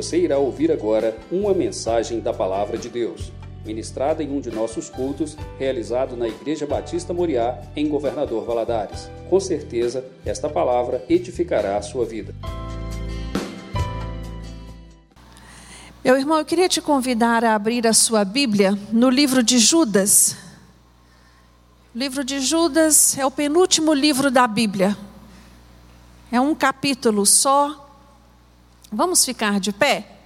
Você irá ouvir agora uma mensagem da Palavra de Deus, ministrada em um de nossos cultos, realizado na Igreja Batista Moriá, em Governador Valadares. Com certeza, esta palavra edificará a sua vida. Meu irmão, eu queria te convidar a abrir a sua Bíblia no livro de Judas. O livro de Judas é o penúltimo livro da Bíblia. É um capítulo só. Vamos ficar de pé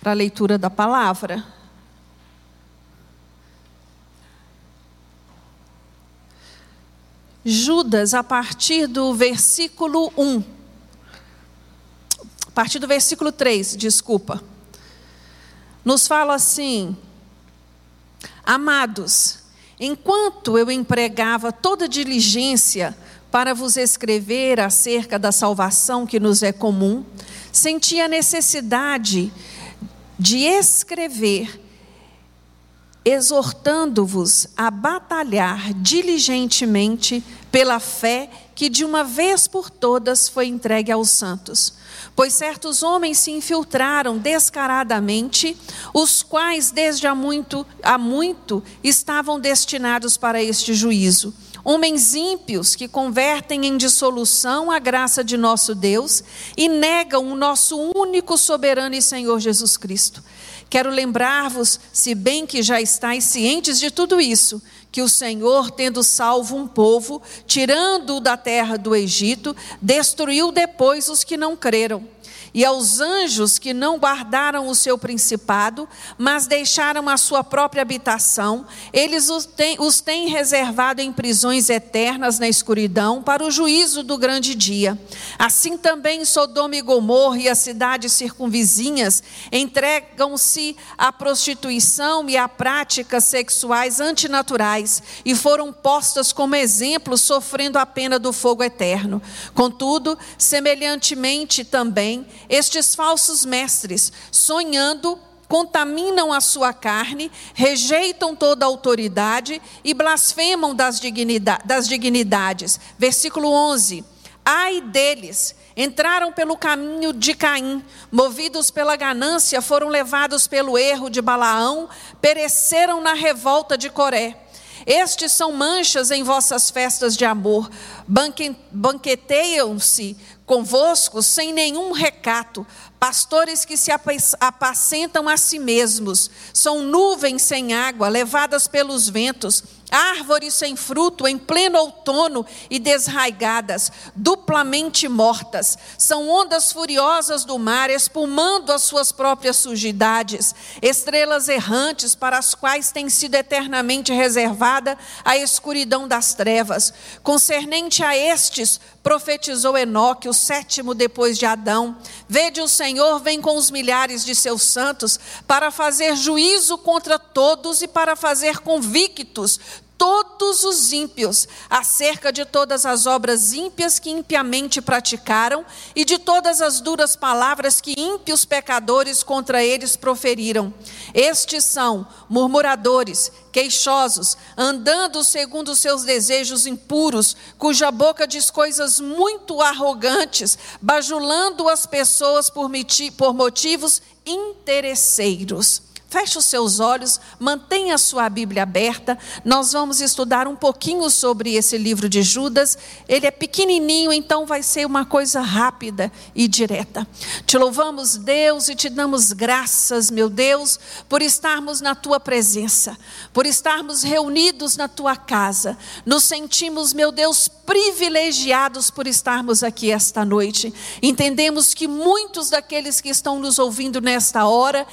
para a leitura da palavra. Judas, a partir do versículo 1. A partir do versículo 3, desculpa nos fala assim: Amados, enquanto eu empregava toda diligência para vos escrever acerca da salvação que nos é comum, senti a necessidade de escrever, exortando-vos a batalhar diligentemente pela fé que de uma vez por todas foi entregue aos santos. Pois certos homens se infiltraram descaradamente, os quais desde há muito, há muito estavam destinados para este juízo. Homens ímpios que convertem em dissolução a graça de nosso Deus e negam o nosso único soberano e Senhor Jesus Cristo. Quero lembrar-vos, se bem que já estáis cientes de tudo isso, que o Senhor, tendo salvo um povo, tirando-o da terra do Egito, destruiu depois os que não creram. E aos anjos que não guardaram o seu principado, mas deixaram a sua própria habitação, eles os têm, os têm reservado em prisões eternas na escuridão, para o juízo do grande dia. Assim também Sodoma e Gomorra e as cidades circunvizinhas entregam-se à prostituição e a práticas sexuais antinaturais e foram postas como exemplo, sofrendo a pena do fogo eterno. Contudo, semelhantemente também, estes falsos mestres, sonhando, contaminam a sua carne, rejeitam toda autoridade e blasfemam das, dignidade, das dignidades. Versículo 11. Ai deles! Entraram pelo caminho de Caim, movidos pela ganância, foram levados pelo erro de Balaão, pereceram na revolta de Coré. Estes são manchas em vossas festas de amor, banqueteiam-se convosco sem nenhum recato, pastores que se apacentam a si mesmos, são nuvens sem água, levadas pelos ventos, árvores sem fruto em pleno outono e desraigadas, duplamente mortas. São ondas furiosas do mar, espumando as suas próprias sujidades, estrelas errantes para as quais tem sido eternamente reservada a escuridão das trevas. Concernente a estes, profetizou Enoque, o sétimo depois de Adão: Vede, o Senhor vem com os milhares de seus santos para fazer juízo contra todos e para fazer convictos todos os ímpios acerca de todas as obras ímpias que impiamente praticaram e de todas as duras palavras que ímpios pecadores contra eles proferiram. Estes são murmuradores, queixosos, andando segundo seus desejos impuros, cuja boca diz coisas muito arrogantes, bajulando as pessoas por motivos interesseiros. Feche os seus olhos, mantenha a sua Bíblia aberta. Nós vamos estudar um pouquinho sobre esse livro de Judas. Ele é pequenininho, então vai ser uma coisa rápida e direta. Te louvamos, Deus, e te damos graças, meu Deus, por estarmos na tua presença, por estarmos reunidos na tua casa. Nos sentimos, meu Deus, privilegiados por estarmos aqui esta noite. Entendemos que muitos daqueles que estão nos ouvindo nesta hora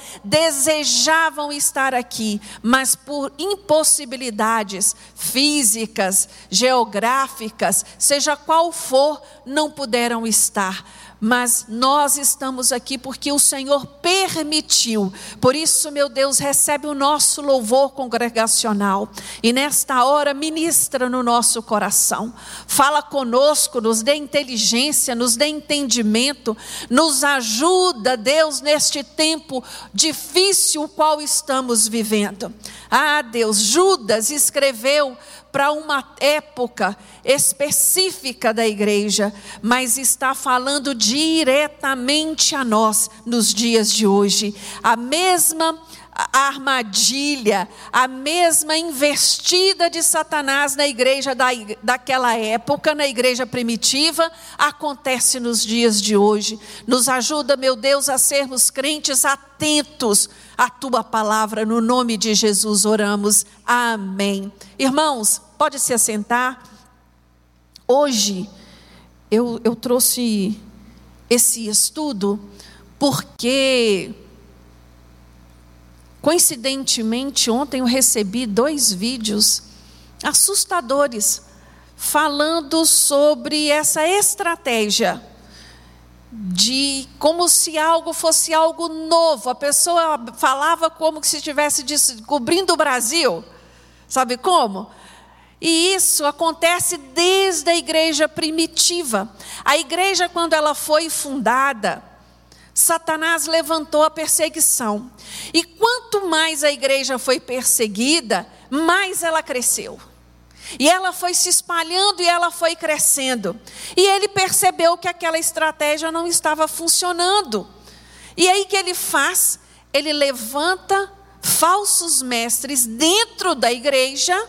desejavam estar aqui, mas por impossibilidades físicas, geográficas, seja qual for, não puderam estar mas nós estamos aqui porque o Senhor permitiu. Por isso, meu Deus, recebe o nosso louvor congregacional e nesta hora ministra no nosso coração. Fala conosco, nos dê inteligência, nos dê entendimento, nos ajuda, Deus, neste tempo difícil o qual estamos vivendo. Ah, Deus, Judas escreveu para uma época específica da igreja, mas está falando diretamente a nós nos dias de hoje. A mesma armadilha, a mesma investida de Satanás na igreja da, daquela época, na igreja primitiva, acontece nos dias de hoje. Nos ajuda, meu Deus, a sermos crentes atentos à tua palavra, no nome de Jesus oramos. Amém. Irmãos, pode se assentar. Hoje eu, eu trouxe esse estudo porque Coincidentemente, ontem eu recebi dois vídeos assustadores falando sobre essa estratégia de como se algo fosse algo novo. A pessoa falava como se estivesse descobrindo o Brasil. Sabe como? E isso acontece desde a igreja primitiva. A igreja, quando ela foi fundada, Satanás levantou a perseguição. E quanto mais a igreja foi perseguida, mais ela cresceu. E ela foi se espalhando e ela foi crescendo. E ele percebeu que aquela estratégia não estava funcionando. E aí que ele faz? Ele levanta falsos mestres dentro da igreja.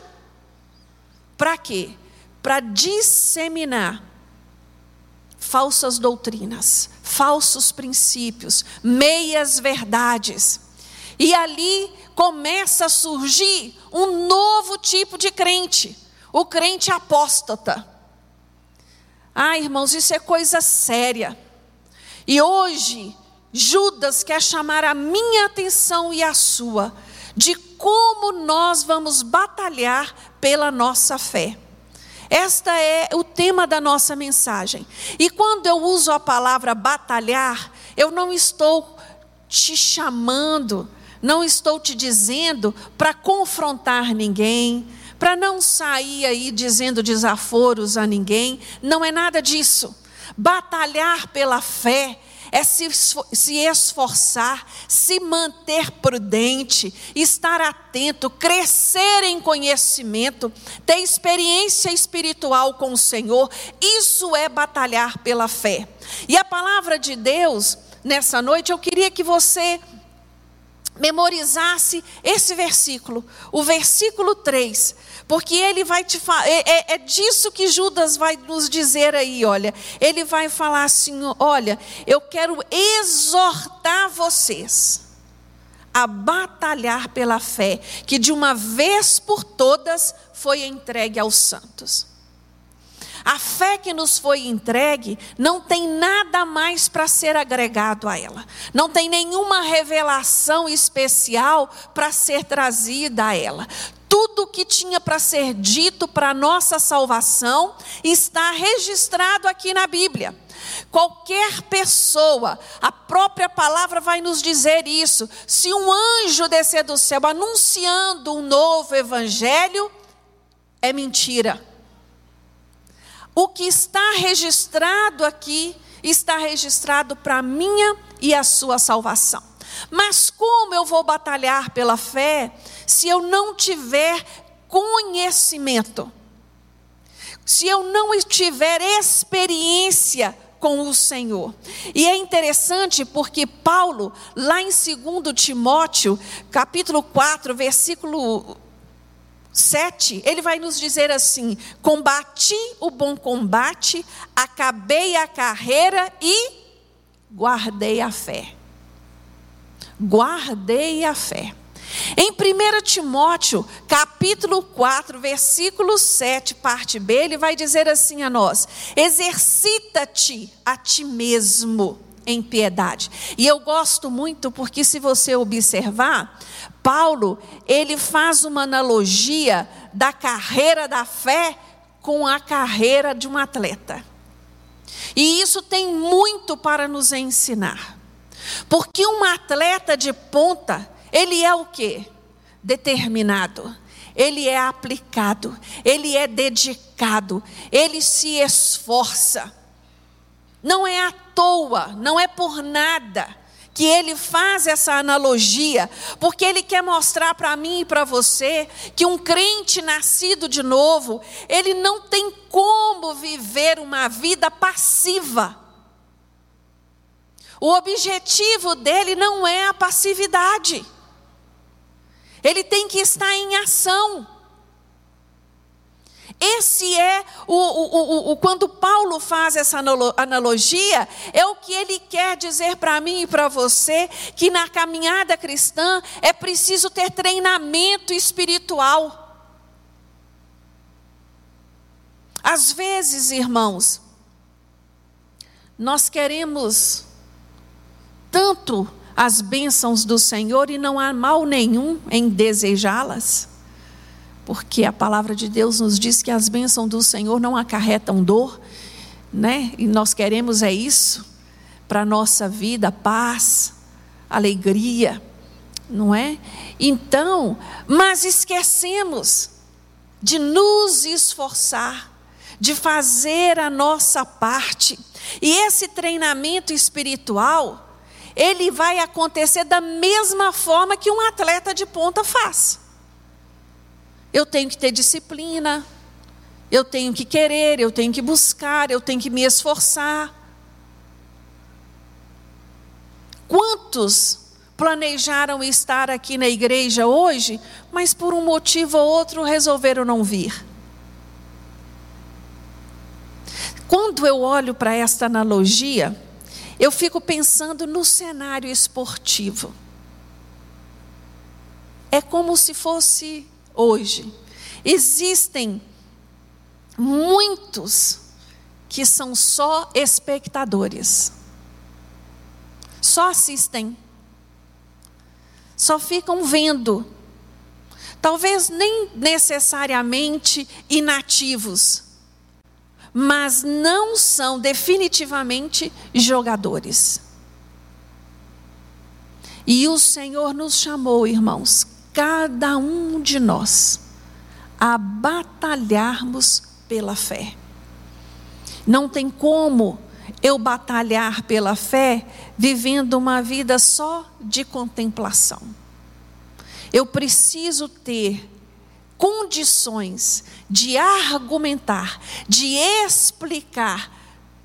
Para quê? Para disseminar falsas doutrinas, falsos princípios, meias verdades. E ali começa a surgir um novo tipo de crente, o crente apóstata. Ah, irmãos, isso é coisa séria. E hoje, Judas quer chamar a minha atenção e a sua de como nós vamos batalhar pela nossa fé. Esta é o tema da nossa mensagem. E quando eu uso a palavra batalhar, eu não estou te chamando, não estou te dizendo para confrontar ninguém, para não sair aí dizendo desaforos a ninguém, não é nada disso. Batalhar pela fé é se, esforçar, se manter prudente, estar atento, crescer em conhecimento, ter experiência espiritual com o Senhor. Isso é batalhar pela fé. E a palavra de Deus, nessa noite, eu queria que você memorizasse esse versículo, o versículo 3, porque ele vai te é, é, é, disso que Judas vai nos dizer aí, olha, ele vai falar assim: olha, eu quero exortar vocês a batalhar pela fé, que de uma vez por todas foi entregue aos santos. A fé que nos foi entregue não tem nada mais para ser agregado a ela. Não tem nenhuma revelação especial para ser trazida a ela. Tudo que tinha para ser dito para nossa salvação está registrado aqui na Bíblia. Qualquer pessoa, a própria palavra vai nos dizer isso. Se um anjo descer do céu anunciando um novo evangelho, é mentira. O que está registrado aqui está registrado para minha e a sua salvação. Mas como eu vou batalhar pela fé se eu não tiver conhecimento? Se eu não tiver experiência com o Senhor. E é interessante porque Paulo, lá em 2 Timóteo, capítulo 4, versículo 7, ele vai nos dizer assim: Combati o bom combate, acabei a carreira e guardei a fé. Guardei a fé. Em 1 Timóteo, capítulo 4, versículo 7, parte B, ele vai dizer assim a nós: Exercita-te a ti mesmo em piedade. E eu gosto muito porque se você observar, Paulo, ele faz uma analogia da carreira da fé com a carreira de um atleta. E isso tem muito para nos ensinar. Porque um atleta de ponta, ele é o quê? Determinado. Ele é aplicado, ele é dedicado, ele se esforça. Não é à toa, não é por nada que ele faz essa analogia, porque ele quer mostrar para mim e para você que um crente nascido de novo, ele não tem como viver uma vida passiva. O objetivo dele não é a passividade. Ele tem que estar em ação. Esse é o, o, o, o, quando Paulo faz essa analogia, é o que ele quer dizer para mim e para você que na caminhada cristã é preciso ter treinamento espiritual. Às vezes, irmãos, nós queremos tanto as bênçãos do Senhor e não há mal nenhum em desejá-las porque a palavra de Deus nos diz que as bênçãos do Senhor não acarretam dor, né? E nós queremos é isso para nossa vida, paz, alegria, não é? Então, mas esquecemos de nos esforçar, de fazer a nossa parte. E esse treinamento espiritual, ele vai acontecer da mesma forma que um atleta de ponta faz. Eu tenho que ter disciplina, eu tenho que querer, eu tenho que buscar, eu tenho que me esforçar. Quantos planejaram estar aqui na igreja hoje, mas por um motivo ou outro resolveram não vir? Quando eu olho para esta analogia, eu fico pensando no cenário esportivo. É como se fosse hoje. Existem muitos que são só espectadores, só assistem, só ficam vendo, talvez nem necessariamente inativos, mas não são definitivamente jogadores. E o Senhor nos chamou, irmãos, cada um de nós a batalharmos pela fé. Não tem como eu batalhar pela fé vivendo uma vida só de contemplação. Eu preciso ter condições de argumentar, de explicar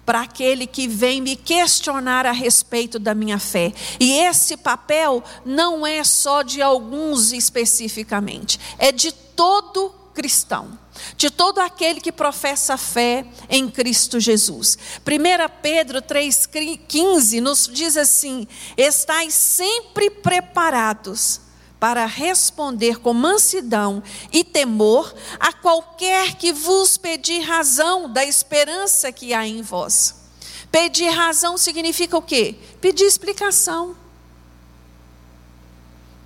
para aquele que vem me questionar a respeito da minha fé. E esse papel não é só de alguns especificamente, é de todo cristão, de todo aquele que professa fé em Cristo Jesus. 1 Pedro 3,15 nos diz assim: estais sempre preparados para responder com mansidão e temor a qualquer que vos pedir razão da esperança que há em vós. Pedir razão significa o quê? Pedir explicação.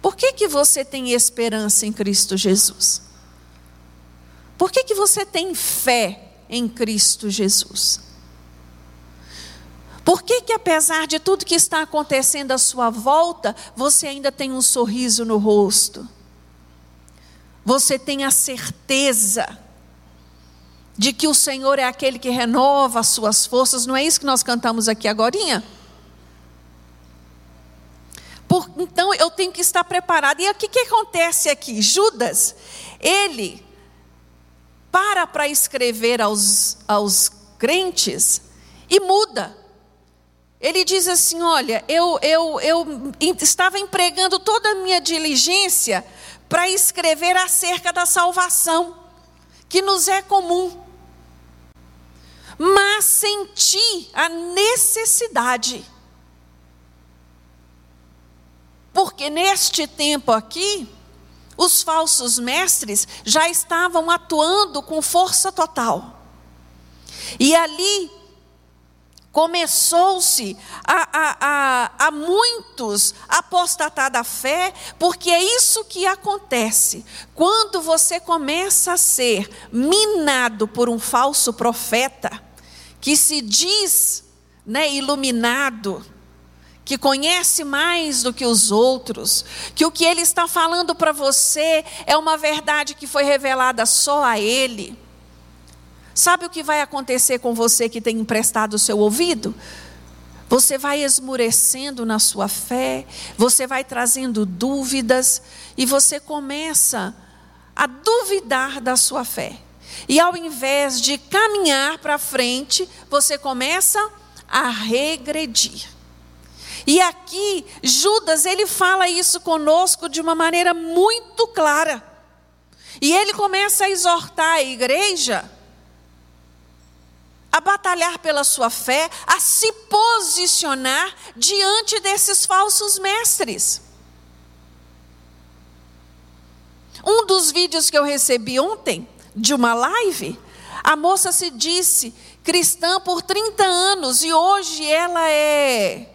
Por que, que você tem esperança em Cristo Jesus? Por que, que você tem fé em Cristo Jesus? Por que, que, apesar de tudo que está acontecendo à sua volta, você ainda tem um sorriso no rosto? Você tem a certeza de que o Senhor é aquele que renova as suas forças, não é isso que nós cantamos aqui agora? Então eu tenho que estar preparado. E o que, que acontece aqui? Judas, ele para para escrever aos, aos crentes e muda. Ele diz assim: Olha, eu, eu, eu estava empregando toda a minha diligência para escrever acerca da salvação, que nos é comum. Mas senti a necessidade, porque neste tempo aqui, os falsos mestres já estavam atuando com força total. E ali começou-se a, a, a, a, muitos apostatar da fé, porque é isso que acontece. Quando você começa a ser minado por um falso profeta, que se diz né, iluminado, que conhece mais do que os outros, que o que ele está falando para você é uma verdade que foi revelada só a ele Sabe o que vai acontecer com você que tem emprestado o seu ouvido? Você vai esmurecendo na sua fé, você vai trazendo dúvidas e você começa a duvidar da sua fé. E ao invés de caminhar para frente, você começa a regredir. E aqui Judas, ele fala isso conosco de uma maneira muito clara. E ele começa a exortar a igreja a batalhar pela sua fé, a se posicionar diante desses falsos mestres. Um dos vídeos que eu recebi ontem, de uma live, a moça se disse cristã por 30 anos e hoje ela é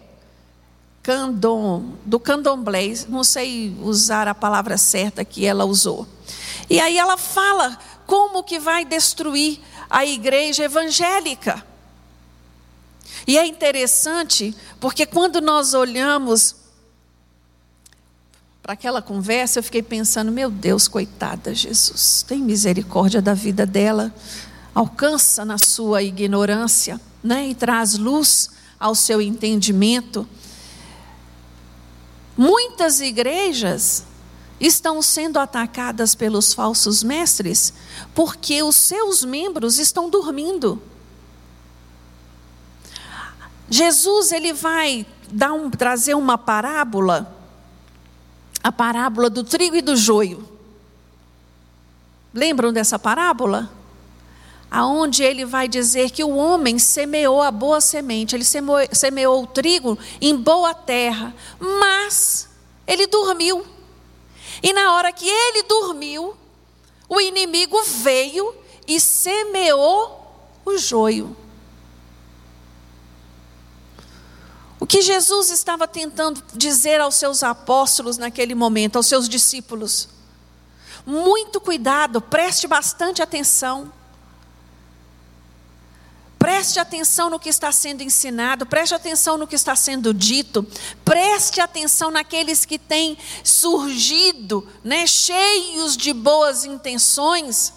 candom, do candomblé, não sei usar a palavra certa que ela usou. E aí ela fala como que vai destruir a igreja evangélica. E é interessante, porque quando nós olhamos para aquela conversa, eu fiquei pensando: meu Deus, coitada, Jesus, tem misericórdia da vida dela, alcança na sua ignorância, né, e traz luz ao seu entendimento. Muitas igrejas estão sendo atacadas pelos falsos mestres porque os seus membros estão dormindo. Jesus ele vai dar um, trazer uma parábola, a parábola do trigo e do joio. Lembram dessa parábola? Aonde ele vai dizer que o homem semeou a boa semente, ele semeou, semeou o trigo em boa terra, mas ele dormiu. E na hora que ele dormiu, o inimigo veio e semeou o joio. O que Jesus estava tentando dizer aos seus apóstolos naquele momento, aos seus discípulos? Muito cuidado, preste bastante atenção. Preste atenção no que está sendo ensinado, preste atenção no que está sendo dito, preste atenção naqueles que têm surgido, né, cheios de boas intenções.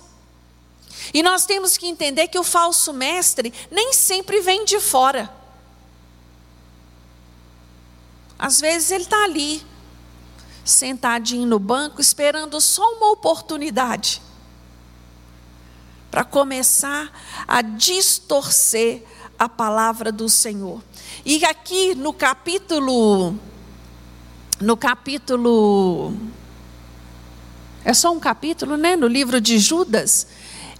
E nós temos que entender que o falso mestre nem sempre vem de fora. Às vezes ele está ali, sentadinho no banco, esperando só uma oportunidade para começar a distorcer a palavra do Senhor. E aqui no capítulo no capítulo é só um capítulo, né, no livro de Judas,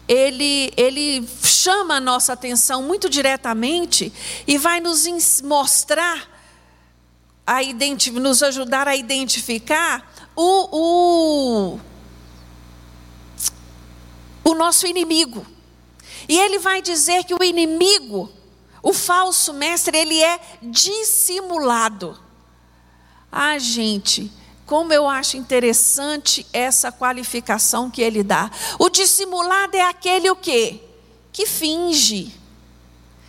ele, ele chama a nossa atenção muito diretamente e vai nos mostrar, a nos ajudar a identificar o, o o nosso inimigo. E ele vai dizer que o inimigo, o falso mestre, ele é dissimulado. Ah, gente, como eu acho interessante essa qualificação que ele dá. O dissimulado é aquele o quê? Que finge.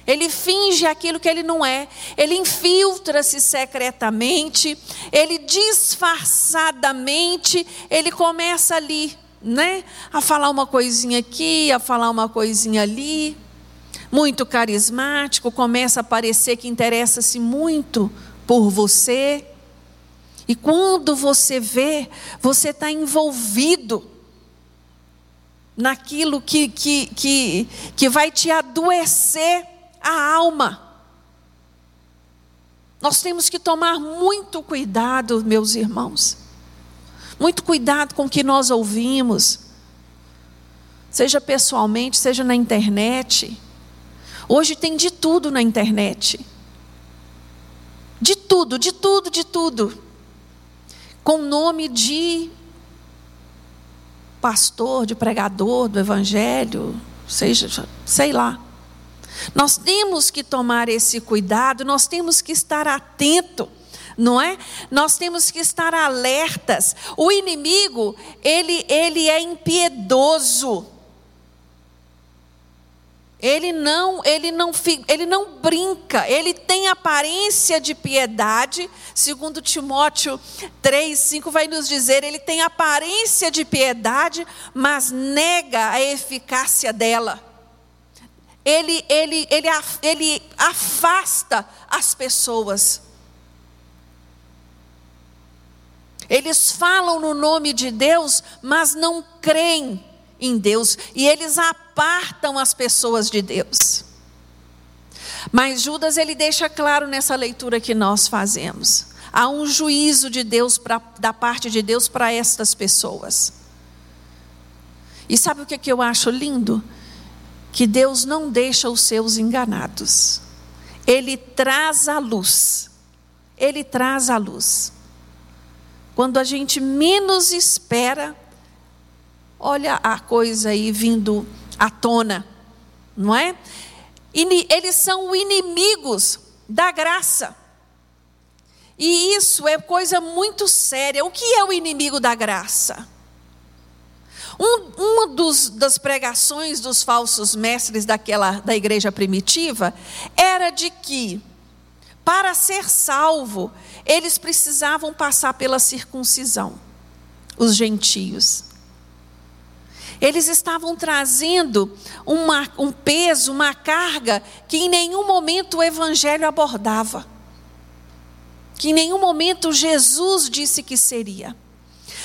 Ele finge aquilo que ele não é. Ele infiltra-se secretamente, ele disfarçadamente, ele começa ali né? A falar uma coisinha aqui, a falar uma coisinha ali. Muito carismático, começa a parecer que interessa-se muito por você. E quando você vê, você está envolvido naquilo que, que, que, que vai te adoecer a alma. Nós temos que tomar muito cuidado, meus irmãos. Muito cuidado com o que nós ouvimos, seja pessoalmente, seja na internet. Hoje tem de tudo na internet. De tudo, de tudo, de tudo. Com nome de pastor, de pregador do evangelho, seja, sei lá. Nós temos que tomar esse cuidado, nós temos que estar atento não é? Nós temos que estar alertas. O inimigo, ele, ele é impiedoso. Ele não, ele não, ele não brinca, ele tem aparência de piedade, segundo Timóteo 3, 5 vai nos dizer, ele tem aparência de piedade, mas nega a eficácia dela. ele, ele, ele, ele afasta as pessoas. Eles falam no nome de Deus, mas não creem em Deus, e eles apartam as pessoas de Deus. Mas Judas ele deixa claro nessa leitura que nós fazemos. Há um juízo de Deus pra, da parte de Deus para estas pessoas. E sabe o que, que eu acho lindo? Que Deus não deixa os seus enganados. Ele traz a luz. Ele traz a luz. Quando a gente menos espera, olha a coisa aí vindo à tona, não é? Eles são inimigos da graça. E isso é coisa muito séria. O que é o inimigo da graça? Um, uma dos, das pregações dos falsos mestres daquela, da igreja primitiva era de que, para ser salvo, eles precisavam passar pela circuncisão, os gentios. Eles estavam trazendo uma, um peso, uma carga que em nenhum momento o Evangelho abordava, que em nenhum momento Jesus disse que seria.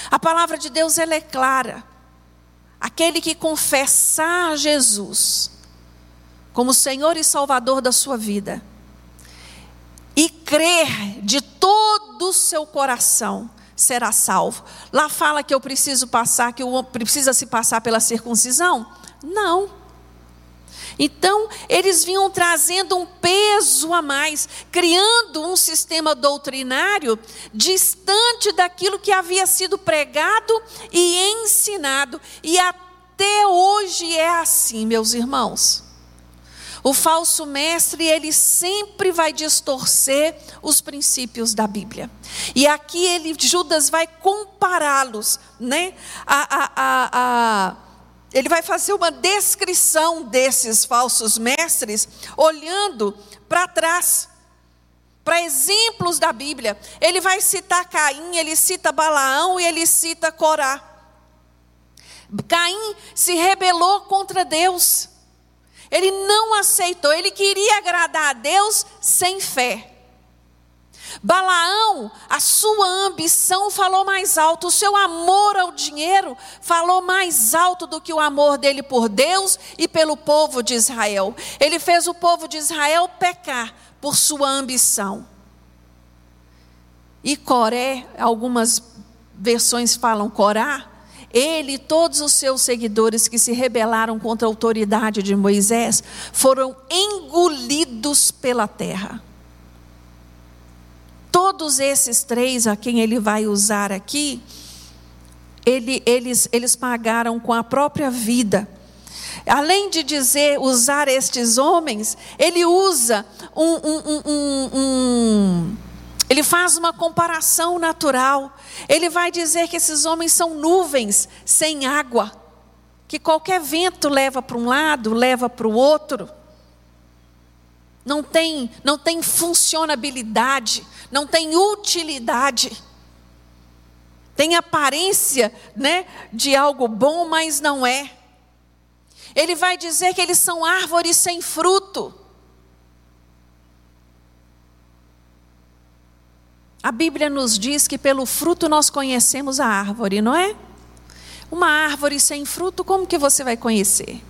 A palavra de Deus ela é clara. Aquele que confessar Jesus como Senhor e Salvador da sua vida, e crer de todo o seu coração, será salvo. Lá fala que eu preciso passar, que homem precisa se passar pela circuncisão? Não. Então, eles vinham trazendo um peso a mais, criando um sistema doutrinário distante daquilo que havia sido pregado e ensinado. E até hoje é assim, meus irmãos. O falso mestre, ele sempre vai distorcer os princípios da Bíblia. E aqui ele, Judas vai compará-los, né? A, a, a, ele vai fazer uma descrição desses falsos mestres, olhando para trás, para exemplos da Bíblia. Ele vai citar Caim, ele cita Balaão e ele cita Corá. Caim se rebelou contra Deus. Ele não aceitou, ele queria agradar a Deus sem fé. Balaão, a sua ambição falou mais alto, o seu amor ao dinheiro falou mais alto do que o amor dele por Deus e pelo povo de Israel. Ele fez o povo de Israel pecar por sua ambição. E Coré, algumas versões falam Corá, ele e todos os seus seguidores que se rebelaram contra a autoridade de Moisés foram engolidos pela terra. Todos esses três a quem ele vai usar aqui, ele, eles, eles pagaram com a própria vida. Além de dizer usar estes homens, ele usa um, um, um, um ele faz uma comparação natural. Ele vai dizer que esses homens são nuvens sem água, que qualquer vento leva para um lado, leva para o outro. Não tem, não tem funcionabilidade, não tem utilidade. Tem aparência, né, de algo bom, mas não é. Ele vai dizer que eles são árvores sem fruto. A Bíblia nos diz que pelo fruto nós conhecemos a árvore, não é? Uma árvore sem fruto, como que você vai conhecer?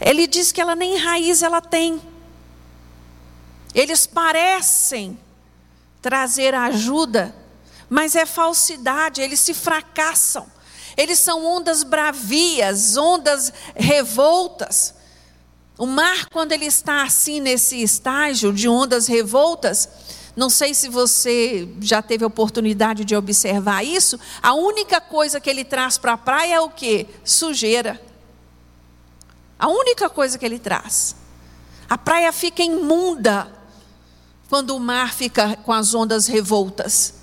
Ele diz que ela nem raiz ela tem. Eles parecem trazer ajuda, mas é falsidade, eles se fracassam. Eles são ondas bravias, ondas revoltas. O mar, quando ele está assim nesse estágio de ondas revoltas, não sei se você já teve oportunidade de observar isso. A única coisa que ele traz para a praia é o que? Sujeira. A única coisa que ele traz. A praia fica imunda quando o mar fica com as ondas revoltas.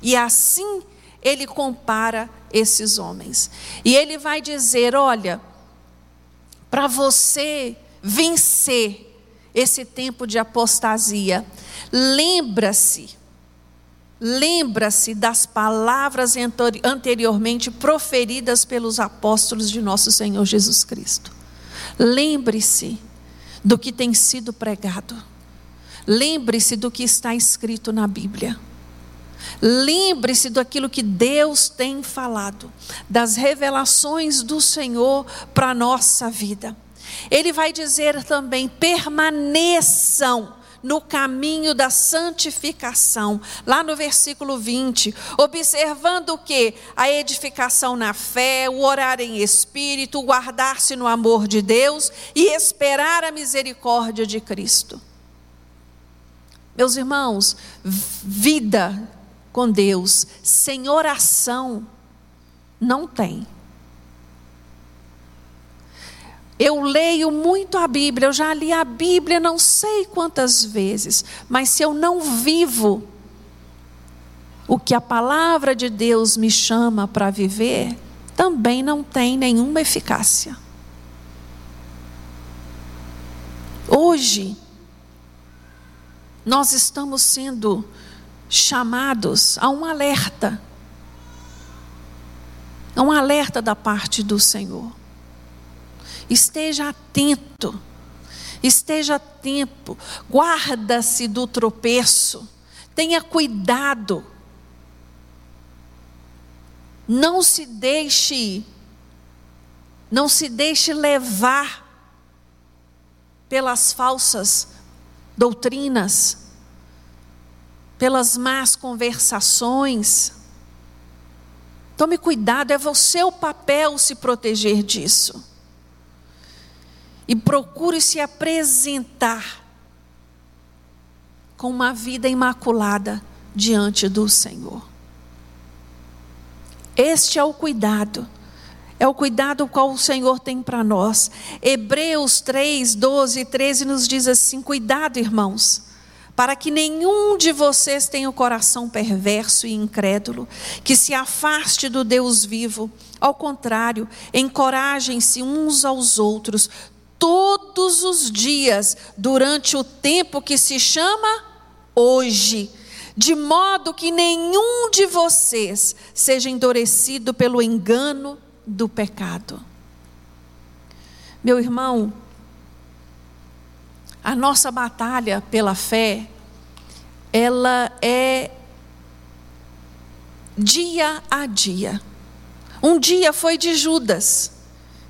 E assim ele compara esses homens. E ele vai dizer: olha, para você vencer esse tempo de apostasia, lembra-se, lembra-se das palavras anteriormente proferidas pelos apóstolos de nosso Senhor Jesus Cristo. Lembre-se do que tem sido pregado. Lembre-se do que está escrito na Bíblia. Lembre-se daquilo que Deus tem falado, das revelações do Senhor para a nossa vida. Ele vai dizer também: permaneçam no caminho da santificação, lá no versículo 20, observando o que? A edificação na fé, o orar em espírito, guardar-se no amor de Deus e esperar a misericórdia de Cristo. Meus irmãos, vida com Deus sem oração não tem. Eu leio muito a Bíblia, eu já li a Bíblia não sei quantas vezes, mas se eu não vivo o que a palavra de Deus me chama para viver, também não tem nenhuma eficácia. Hoje, nós estamos sendo chamados a um alerta, a um alerta da parte do Senhor. Esteja atento. Esteja atento. Guarda-se do tropeço. Tenha cuidado. Não se deixe não se deixe levar pelas falsas doutrinas, pelas más conversações. Tome cuidado, é você o papel se proteger disso e procure se apresentar com uma vida imaculada diante do Senhor. Este é o cuidado. É o cuidado qual o Senhor tem para nós. Hebreus 3, 12 e 13 nos diz assim: Cuidado, irmãos, para que nenhum de vocês tenha o coração perverso e incrédulo, que se afaste do Deus vivo. Ao contrário, encorajem-se uns aos outros, todos os dias, durante o tempo que se chama hoje, de modo que nenhum de vocês seja endurecido pelo engano do pecado. Meu irmão, a nossa batalha pela fé, ela é dia a dia. Um dia foi de Judas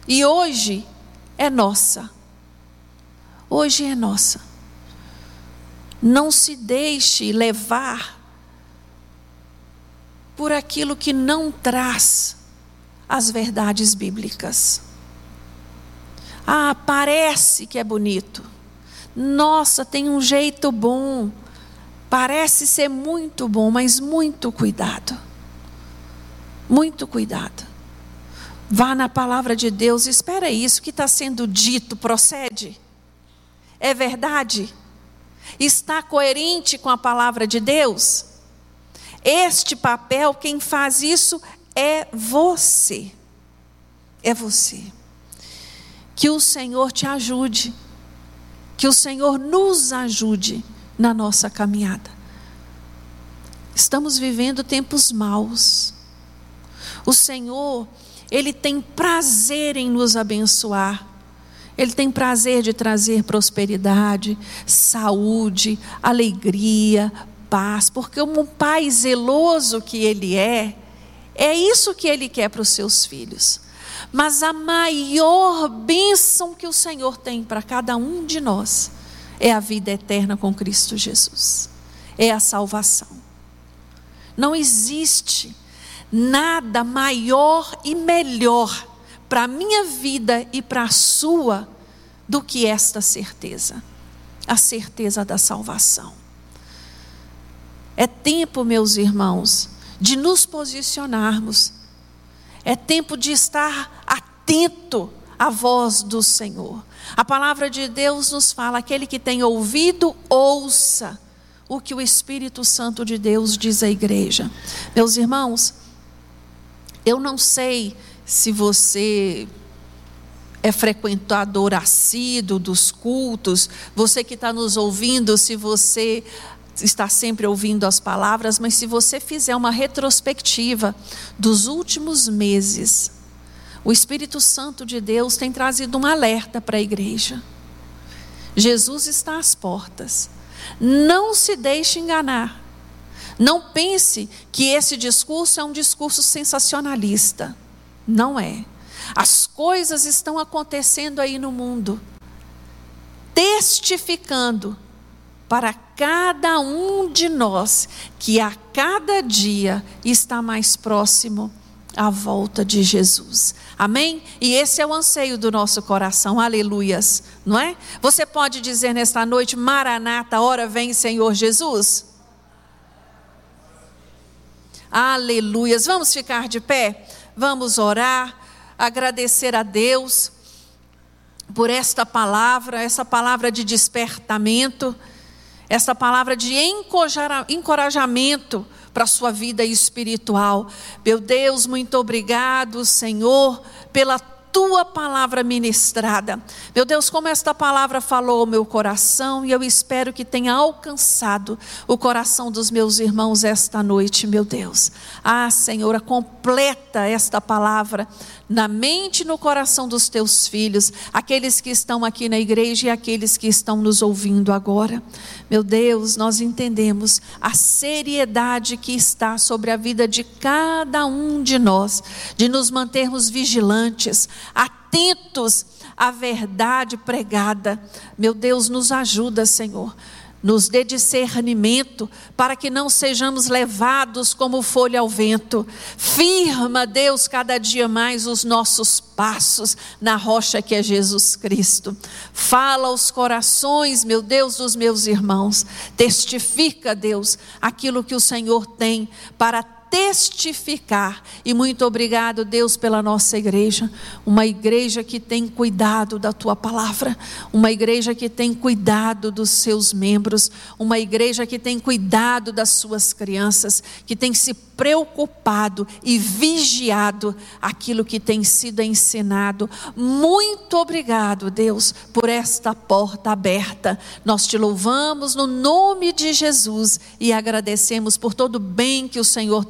e hoje é nossa. Hoje é nossa. Não se deixe levar por aquilo que não traz as verdades bíblicas. Ah, parece que é bonito. Nossa, tem um jeito bom. Parece ser muito bom, mas muito cuidado. Muito cuidado. Vá na palavra de Deus, espera isso que está sendo dito, procede? É verdade? Está coerente com a palavra de Deus? Este papel, quem faz isso é você. É você. Que o Senhor te ajude. Que o Senhor nos ajude na nossa caminhada. Estamos vivendo tempos maus. O Senhor ele tem prazer em nos abençoar. Ele tem prazer de trazer prosperidade, saúde, alegria, paz, porque um pai zeloso que ele é, é isso que ele quer para os seus filhos. Mas a maior bênção que o Senhor tem para cada um de nós é a vida eterna com Cristo Jesus, é a salvação. Não existe nada maior e melhor para a minha vida e para a sua do que esta certeza a certeza da salvação. É tempo, meus irmãos, de nos posicionarmos, é tempo de estar atento à voz do Senhor. A palavra de Deus nos fala: aquele que tem ouvido, ouça o que o Espírito Santo de Deus diz à igreja. Meus irmãos, eu não sei se você é frequentador assíduo dos cultos, você que está nos ouvindo, se você está sempre ouvindo as palavras, mas se você fizer uma retrospectiva dos últimos meses, o Espírito Santo de Deus tem trazido um alerta para a igreja. Jesus está às portas. Não se deixe enganar. Não pense que esse discurso é um discurso sensacionalista. Não é. As coisas estão acontecendo aí no mundo, testificando para cada um de nós que a cada dia está mais próximo à volta de Jesus. Amém? E esse é o anseio do nosso coração. Aleluias, não é? Você pode dizer nesta noite, Maranata, hora vem, Senhor Jesus? Aleluias. Vamos ficar de pé? Vamos orar, agradecer a Deus por esta palavra, essa palavra de despertamento essa palavra de encorajamento para a sua vida espiritual. Meu Deus, muito obrigado, Senhor, pela tua palavra ministrada. Meu Deus, como esta palavra falou ao meu coração e eu espero que tenha alcançado o coração dos meus irmãos esta noite, meu Deus. Ah, Senhora, completa esta palavra na mente e no coração dos teus filhos, aqueles que estão aqui na igreja e aqueles que estão nos ouvindo agora. Meu Deus, nós entendemos a seriedade que está sobre a vida de cada um de nós, de nos mantermos vigilantes, atentos à verdade pregada. Meu Deus, nos ajuda, Senhor nos dê discernimento para que não sejamos levados como folha ao vento. Firma, Deus, cada dia mais os nossos passos na rocha que é Jesus Cristo. Fala aos corações, meu Deus, dos meus irmãos. Testifica, Deus, aquilo que o Senhor tem para testificar. E muito obrigado, Deus, pela nossa igreja, uma igreja que tem cuidado da tua palavra, uma igreja que tem cuidado dos seus membros, uma igreja que tem cuidado das suas crianças, que tem se preocupado e vigiado aquilo que tem sido ensinado. Muito obrigado, Deus, por esta porta aberta. Nós te louvamos no nome de Jesus e agradecemos por todo o bem que o Senhor